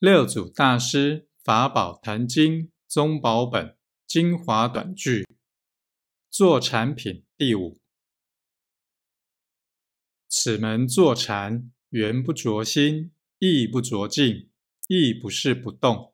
六祖大师法宝坛经宗宝本精华短句，坐禅品第五。此门坐禅，缘不着心，意不着境，亦不是不动。